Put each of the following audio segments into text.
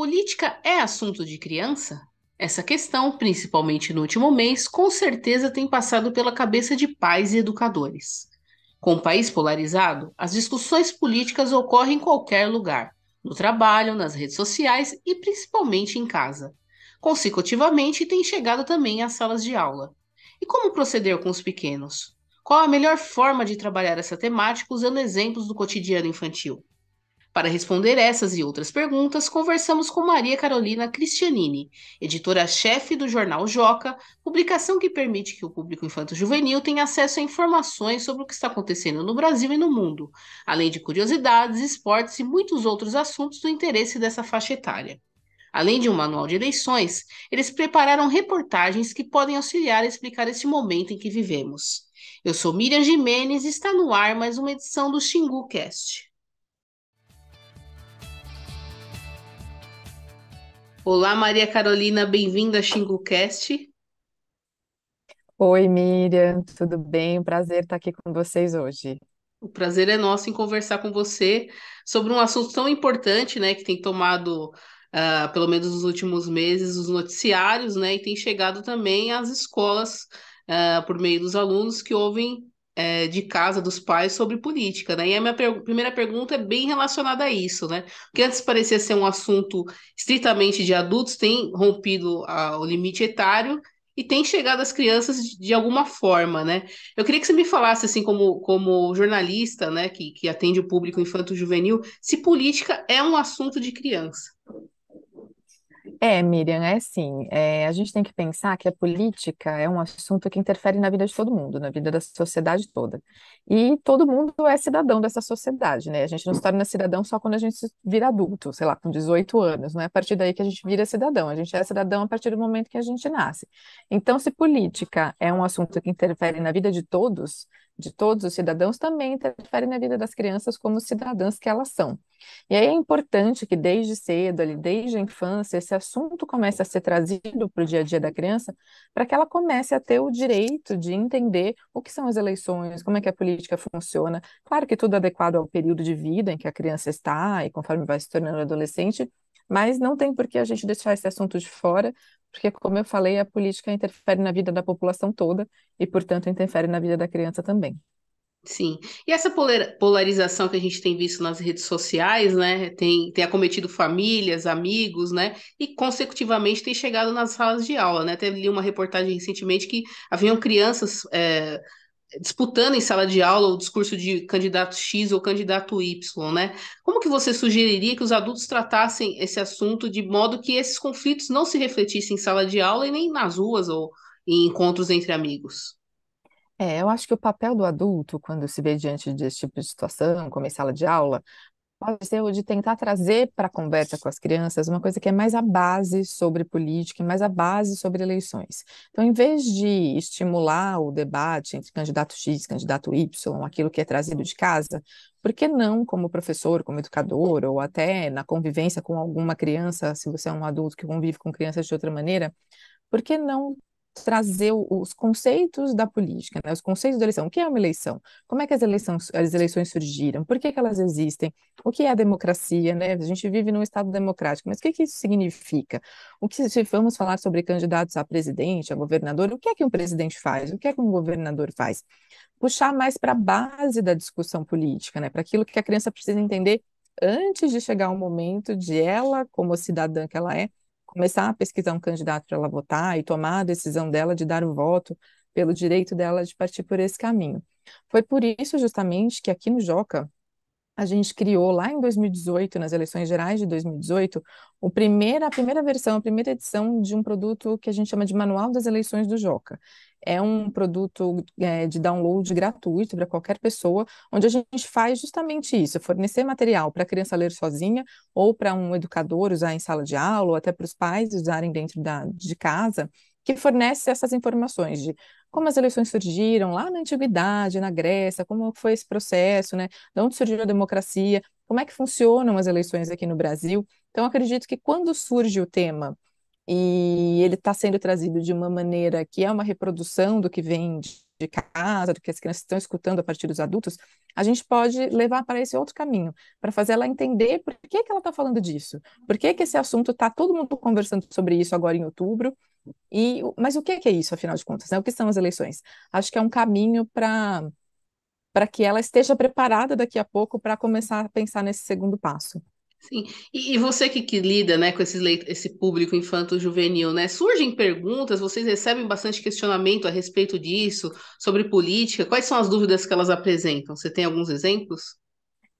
Política é assunto de criança? Essa questão, principalmente no último mês, com certeza tem passado pela cabeça de pais e educadores. Com o país polarizado, as discussões políticas ocorrem em qualquer lugar, no trabalho, nas redes sociais e principalmente em casa. Consecutivamente, tem chegado também às salas de aula. E como proceder com os pequenos? Qual a melhor forma de trabalhar essa temática usando exemplos do cotidiano infantil? Para responder essas e outras perguntas, conversamos com Maria Carolina Cristianini, editora-chefe do jornal Joca, publicação que permite que o público infanto-juvenil tenha acesso a informações sobre o que está acontecendo no Brasil e no mundo, além de curiosidades, esportes e muitos outros assuntos do interesse dessa faixa etária. Além de um manual de eleições, eles prepararam reportagens que podem auxiliar a explicar este momento em que vivemos. Eu sou Miriam Jimenez e está no ar mais uma edição do Xingu Cast. Olá, Maria Carolina, bem-vinda a XinguCast. Oi, Miriam, tudo bem? Prazer estar aqui com vocês hoje. O prazer é nosso em conversar com você sobre um assunto tão importante, né, que tem tomado, uh, pelo menos nos últimos meses, os noticiários, né, e tem chegado também às escolas, uh, por meio dos alunos que ouvem é, de casa dos pais sobre política, né? E a minha per primeira pergunta é bem relacionada a isso, né? Que antes parecia ser um assunto estritamente de adultos, tem rompido a, o limite etário e tem chegado às crianças de, de, alguma forma, né? Eu queria que você me falasse, assim, como, como jornalista, né, que, que atende o público infanto-juvenil, se política é um assunto de criança. É, Miriam, é assim, é, a gente tem que pensar que a política é um assunto que interfere na vida de todo mundo, na vida da sociedade toda. E todo mundo é cidadão dessa sociedade, né? A gente não se torna cidadão só quando a gente vira adulto, sei lá, com 18 anos, não é a partir daí que a gente vira cidadão, a gente é cidadão a partir do momento que a gente nasce. Então, se política é um assunto que interfere na vida de todos, de todos os cidadãos, também interfere na vida das crianças como cidadãs que elas são. E aí é importante que desde cedo, ali, desde a infância, esse assunto comece a ser trazido para o dia a dia da criança, para que ela comece a ter o direito de entender o que são as eleições, como é que a política funciona. Claro que tudo adequado ao período de vida em que a criança está e conforme vai se tornando adolescente, mas não tem por que a gente deixar esse assunto de fora, porque, como eu falei, a política interfere na vida da população toda e, portanto, interfere na vida da criança também. Sim. E essa polarização que a gente tem visto nas redes sociais, né, tem, tem acometido famílias, amigos, né, e consecutivamente tem chegado nas salas de aula, né? Teve uma reportagem recentemente que haviam crianças é, disputando em sala de aula o discurso de candidato X ou candidato Y, né? Como que você sugeriria que os adultos tratassem esse assunto de modo que esses conflitos não se refletissem em sala de aula e nem nas ruas ou em encontros entre amigos? É, eu acho que o papel do adulto, quando se vê diante desse tipo de situação, como em sala de aula, pode ser o de tentar trazer para a conversa com as crianças uma coisa que é mais a base sobre política, mais a base sobre eleições. Então, em vez de estimular o debate entre candidato X, candidato Y, aquilo que é trazido de casa, por que não, como professor, como educador, ou até na convivência com alguma criança, se você é um adulto que convive com crianças de outra maneira, por que não trazer os conceitos da política, né? os conceitos da eleição. O que é uma eleição? Como é que as eleições, as eleições surgiram? Por que, que elas existem? O que é a democracia? Né? A gente vive num Estado democrático, mas o que, que isso significa? O que se vamos falar sobre candidatos a presidente, a governador, o que é que um presidente faz? O que é que um governador faz? Puxar mais para a base da discussão política, né? para aquilo que a criança precisa entender antes de chegar o momento de ela, como cidadã que ela é, começar a pesquisar um candidato para ela votar e tomar a decisão dela de dar o voto pelo direito dela de partir por esse caminho. Foi por isso justamente que aqui no Joca a gente criou lá em 2018, nas eleições gerais de 2018, o primeira, a primeira versão, a primeira edição de um produto que a gente chama de Manual das Eleições do Joca. É um produto é, de download gratuito para qualquer pessoa, onde a gente faz justamente isso, fornecer material para a criança ler sozinha, ou para um educador usar em sala de aula, ou até para os pais usarem dentro da, de casa, que fornece essas informações de como as eleições surgiram lá na antiguidade, na Grécia, como foi esse processo, né? De onde surgiu a democracia, como é que funcionam as eleições aqui no Brasil. Então, acredito que quando surge o tema e ele está sendo trazido de uma maneira que é uma reprodução do que vem de casa, do que as crianças estão escutando a partir dos adultos, a gente pode levar para esse outro caminho, para fazer ela entender por que, que ela está falando disso, por que, que esse assunto está todo mundo conversando sobre isso agora em outubro, e, mas o que é, que é isso, afinal de contas? Né? O que são as eleições? Acho que é um caminho para para que ela esteja preparada daqui a pouco para começar a pensar nesse segundo passo. Sim, e, e você que, que, lida, né, com esse, esse público infanto-juvenil, né, surgem perguntas, vocês recebem bastante questionamento a respeito disso, sobre política, quais são as dúvidas que elas apresentam? Você tem alguns exemplos?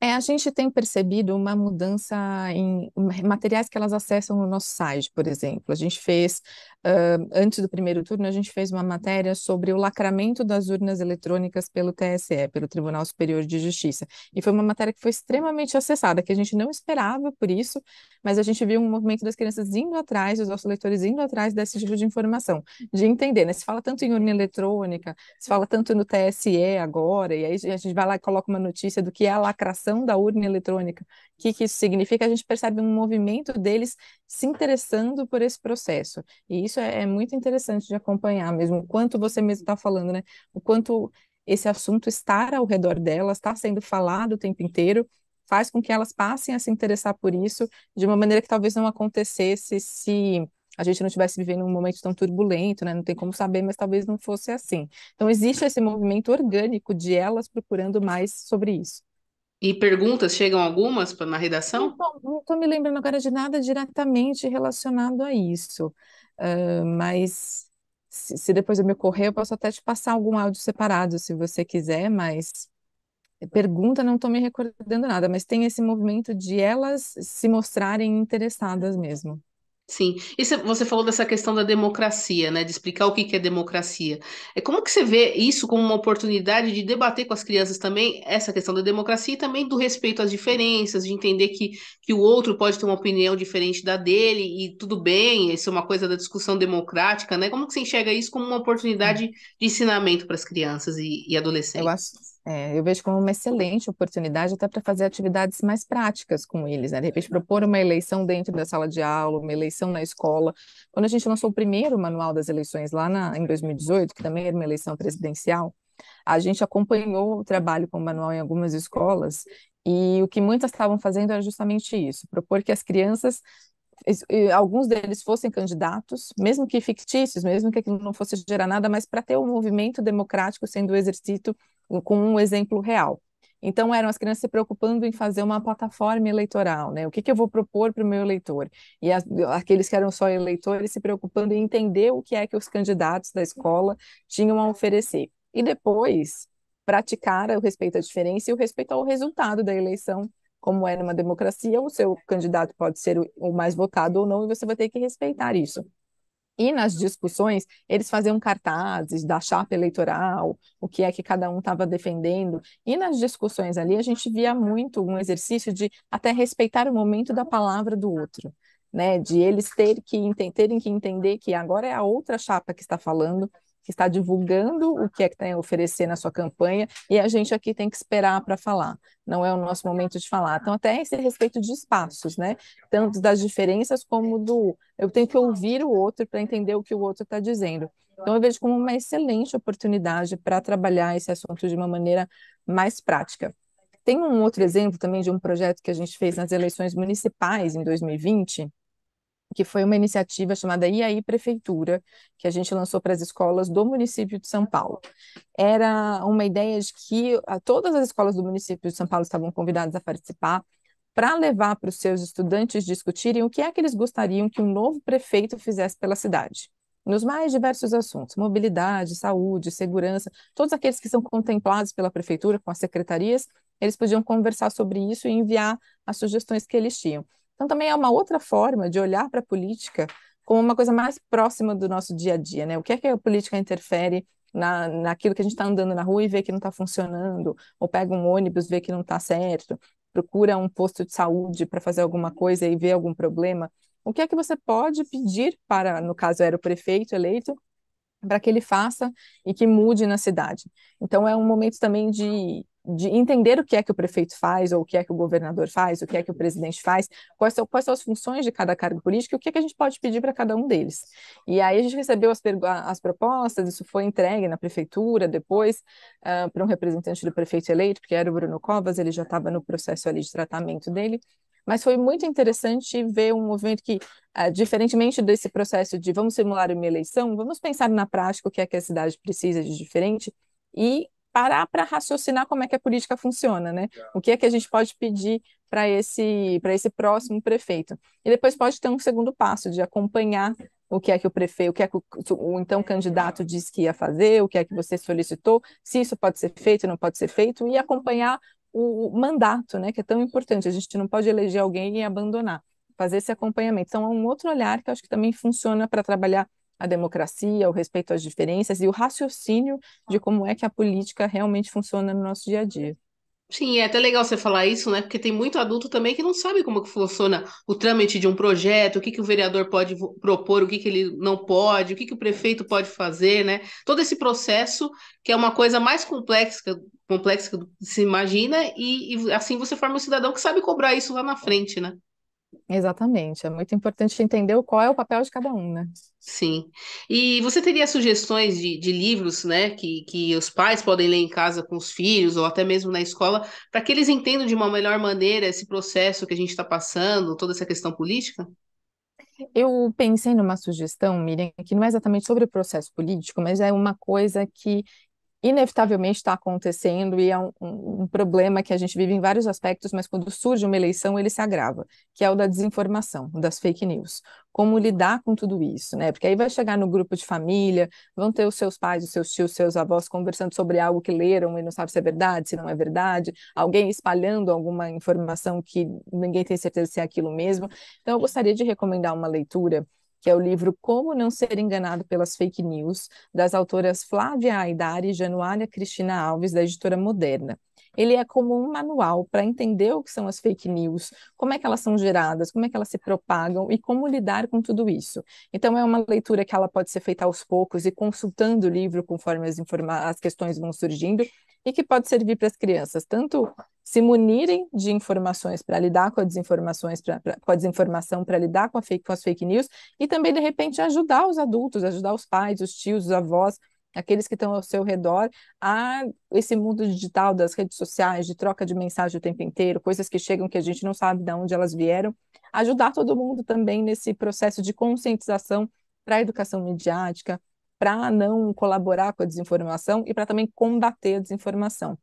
É, a gente tem percebido uma mudança em materiais que elas acessam no nosso site, por exemplo. A gente fez, uh, antes do primeiro turno, a gente fez uma matéria sobre o lacramento das urnas eletrônicas pelo TSE, pelo Tribunal Superior de Justiça. E foi uma matéria que foi extremamente acessada, que a gente não esperava por isso, mas a gente viu um movimento das crianças indo atrás, dos nossos leitores indo atrás desse tipo de informação, de entender, né? Se fala tanto em urna eletrônica, se fala tanto no TSE agora, e aí a gente vai lá e coloca uma notícia do que é a lacração da urna eletrônica. O que, que isso significa? A gente percebe um movimento deles se interessando por esse processo. E isso é, é muito interessante de acompanhar mesmo, o quanto você mesmo está falando, né? O quanto esse assunto estar ao redor delas, está sendo falado o tempo inteiro, faz com que elas passem a se interessar por isso de uma maneira que talvez não acontecesse se a gente não estivesse vivendo um momento tão turbulento, né? Não tem como saber, mas talvez não fosse assim. Então, existe esse movimento orgânico de elas procurando mais sobre isso. E perguntas, chegam algumas na redação? Não estou me lembrando agora de nada diretamente relacionado a isso, uh, mas se, se, depois eu me ocorrer, eu posso até te passar algum áudio separado, se você quiser, mas pergunta, não estou me recordando nada, mas tem esse movimento de elas se mostrarem interessadas mesmo. Sim, e você falou dessa questão da democracia, né? De explicar o que é democracia. É como que você vê isso como uma oportunidade de debater com as crianças também essa questão da democracia e também do respeito às diferenças, de entender que, que o outro pode ter uma opinião diferente da dele e tudo bem, isso é uma coisa da discussão democrática, né? Como que você enxerga isso como uma oportunidade de ensinamento para as crianças e, e adolescentes? Eu acho, é, eu vejo como uma excelente oportunidade até para fazer atividades mais práticas com eles, né? De repente, propor uma eleição dentro da sala de aula, uma eleição na escola. Quando a gente lançou o primeiro manual das eleições lá na, em 2018, que também era uma eleição presidencial, a gente acompanhou o trabalho com o manual em algumas escolas e o que muitas estavam fazendo era justamente isso, propor que as crianças alguns deles fossem candidatos, mesmo que fictícios, mesmo que aquilo não fosse gerar nada, mas para ter um movimento democrático sendo exercido com um exemplo real. Então, eram as crianças se preocupando em fazer uma plataforma eleitoral, né? O que, que eu vou propor para o meu eleitor? E as, aqueles que eram só eleitores se preocupando em entender o que é que os candidatos da escola tinham a oferecer. E depois, praticar o respeito à diferença e o respeito ao resultado da eleição como é numa democracia, o seu candidato pode ser o mais votado ou não, e você vai ter que respeitar isso. E nas discussões, eles faziam cartazes da chapa eleitoral, o que é que cada um estava defendendo. E nas discussões ali, a gente via muito um exercício de até respeitar o momento da palavra do outro. Né, de eles ter que, terem que entender que agora é a outra chapa que está falando, que está divulgando o que é que tem a oferecer na sua campanha, e a gente aqui tem que esperar para falar, não é o nosso momento de falar. Então, até esse respeito de espaços, né? Tanto das diferenças como do eu tenho que ouvir o outro para entender o que o outro está dizendo. Então, eu vejo como uma excelente oportunidade para trabalhar esse assunto de uma maneira mais prática. Tem um outro exemplo também de um projeto que a gente fez nas eleições municipais em 2020, que foi uma iniciativa chamada aí Prefeitura, que a gente lançou para as escolas do município de São Paulo. Era uma ideia de que todas as escolas do município de São Paulo estavam convidadas a participar para levar para os seus estudantes discutirem o que é que eles gostariam que um novo prefeito fizesse pela cidade. Nos mais diversos assuntos, mobilidade, saúde, segurança, todos aqueles que são contemplados pela prefeitura com as secretarias, eles podiam conversar sobre isso e enviar as sugestões que eles tinham. Então, também é uma outra forma de olhar para a política como uma coisa mais próxima do nosso dia a dia, né? O que é que a política interfere na, naquilo que a gente está andando na rua e vê que não está funcionando, ou pega um ônibus, vê que não está certo, procura um posto de saúde para fazer alguma coisa e vê algum problema. O que é que você pode pedir para, no caso era o prefeito eleito, para que ele faça e que mude na cidade? Então é um momento também de de entender o que é que o prefeito faz, ou o que é que o governador faz, o que é que o presidente faz, quais são, quais são as funções de cada cargo político e o que, é que a gente pode pedir para cada um deles. E aí a gente recebeu as, as propostas, isso foi entregue na prefeitura depois uh, para um representante do prefeito eleito, que era o Bruno Covas, ele já estava no processo ali de tratamento dele, mas foi muito interessante ver um movimento que, uh, diferentemente desse processo de vamos simular uma eleição, vamos pensar na prática o que é que a cidade precisa de diferente e parar para raciocinar como é que a política funciona, né? O que é que a gente pode pedir para esse esse próximo prefeito. E depois pode ter um segundo passo de acompanhar o que é que o prefeito, o que é que o, o, então candidato disse que ia fazer, o que é que você solicitou, se isso pode ser feito, não pode ser feito, e acompanhar o, o mandato, né, que é tão importante. A gente não pode eleger alguém e abandonar, fazer esse acompanhamento. Então, é um outro olhar que acho que também funciona para trabalhar a democracia, o respeito às diferenças e o raciocínio de como é que a política realmente funciona no nosso dia a dia. Sim, é até legal você falar isso, né? Porque tem muito adulto também que não sabe como que funciona o trâmite de um projeto, o que, que o vereador pode propor, o que, que ele não pode, o que, que o prefeito pode fazer, né? Todo esse processo que é uma coisa mais complexa, complexa do que se imagina, e, e assim você forma um cidadão que sabe cobrar isso lá na frente, né? Exatamente, é muito importante entender qual é o papel de cada um, né? Sim. E você teria sugestões de, de livros, né, que, que os pais podem ler em casa com os filhos, ou até mesmo na escola, para que eles entendam de uma melhor maneira esse processo que a gente está passando, toda essa questão política? Eu pensei numa sugestão, Miriam, que não é exatamente sobre o processo político, mas é uma coisa que inevitavelmente está acontecendo e é um, um, um, problema que a gente vive em vários aspectos, mas quando surge uma eleição ele se agrava, que é o da desinformação, das fake news. Como lidar com tudo isso, né? Porque aí vai chegar no grupo de família, vão ter os seus pais, os seus tios, os seus avós conversando sobre algo que leram e não sabe se é verdade, se não é verdade, alguém espalhando alguma informação que ninguém tem certeza se é aquilo mesmo. Então eu gostaria de recomendar uma leitura que é o livro Como Não Ser Enganado pelas Fake News, das autoras Flávia Aidari e Januária Cristina Alves, da editora Moderna. Ele é como um manual para entender o que são as fake news, como é que elas são geradas, como é que elas se propagam e como lidar com tudo isso. Então, é uma leitura que ela pode ser feita aos poucos e consultando o livro conforme as, as questões vão surgindo, e que pode servir para as crianças tanto se munirem de informações para lidar com, desinformações, pra, pra, com a desinformação, para lidar com, fake, com as fake news, e também, de repente, ajudar os adultos, ajudar os pais, os tios, os avós, aqueles que estão ao seu redor, a esse mundo digital das redes sociais, de troca de mensagem o tempo inteiro, coisas que chegam que a gente não sabe de onde elas vieram, ajudar todo mundo também nesse processo de conscientização para a educação midiática, para não colaborar com a desinformação e para também combater a desinformação.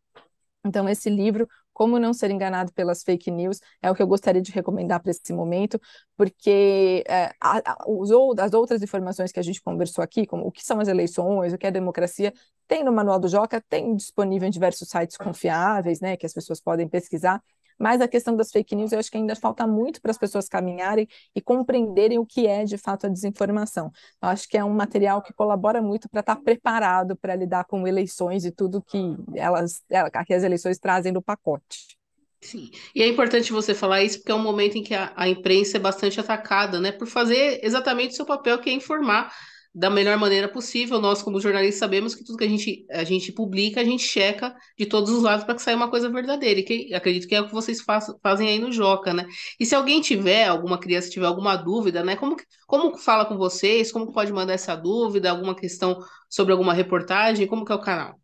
Então, esse livro, Como Não Ser Enganado pelas Fake News, é o que eu gostaria de recomendar para esse momento, porque é, as outras informações que a gente conversou aqui, como o que são as eleições, o que é democracia, tem no Manual do Joca, tem disponível em diversos sites confiáveis, né, que as pessoas podem pesquisar, mas a questão das fake news, eu acho que ainda falta muito para as pessoas caminharem e compreenderem o que é de fato a desinformação. Eu acho que é um material que colabora muito para estar preparado para lidar com eleições e tudo que elas, que as eleições trazem no pacote. Sim, e é importante você falar isso porque é um momento em que a, a imprensa é bastante atacada, né, por fazer exatamente o seu papel, que é informar da melhor maneira possível. Nós, como jornalistas, sabemos que tudo que a gente, a gente publica, a gente checa de todos os lados para que saia uma coisa verdadeira. E que acredito que é o que vocês faz, fazem aí no Joca, né? E se alguém tiver, alguma criança tiver alguma dúvida, né? Como, como fala com vocês? Como pode mandar essa dúvida? Alguma questão sobre alguma reportagem? Como que é o canal?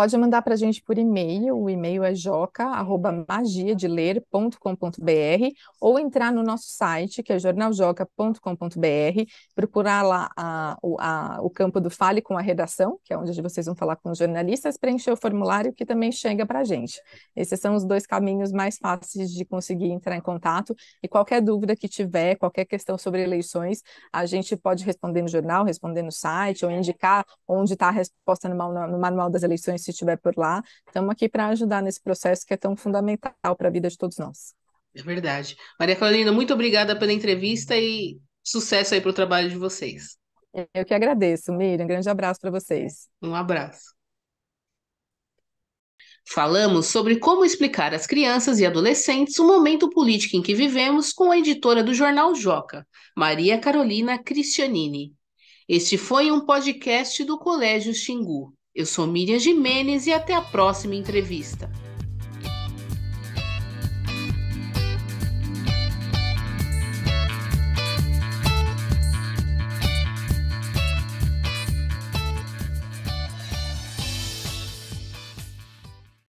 Pode mandar para a gente por e-mail, o e-mail é joca.magiadeler.com.br ou entrar no nosso site, que é jornaljoca.com.br, procurar lá a, a, o campo do Fale com a Redação, que é onde vocês vão falar com os jornalistas, preencher o formulário que também chega para a gente. Esses são os dois caminhos mais fáceis de conseguir entrar em contato e qualquer dúvida que tiver, qualquer questão sobre eleições, a gente pode responder no jornal, responder no site ou indicar onde está a resposta no, no Manual das Eleições se estiver por lá. Estamos aqui para ajudar nesse processo que é tão fundamental para a vida de todos nós. É verdade. Maria Carolina, muito obrigada pela entrevista e sucesso aí para o trabalho de vocês. Eu que agradeço, Miriam. Um grande abraço para vocês. Um abraço. Falamos sobre como explicar às crianças e adolescentes o momento político em que vivemos com a editora do jornal Joca, Maria Carolina Cristianini. Este foi um podcast do Colégio Xingu. Eu sou Miriam Jimenez e até a próxima entrevista.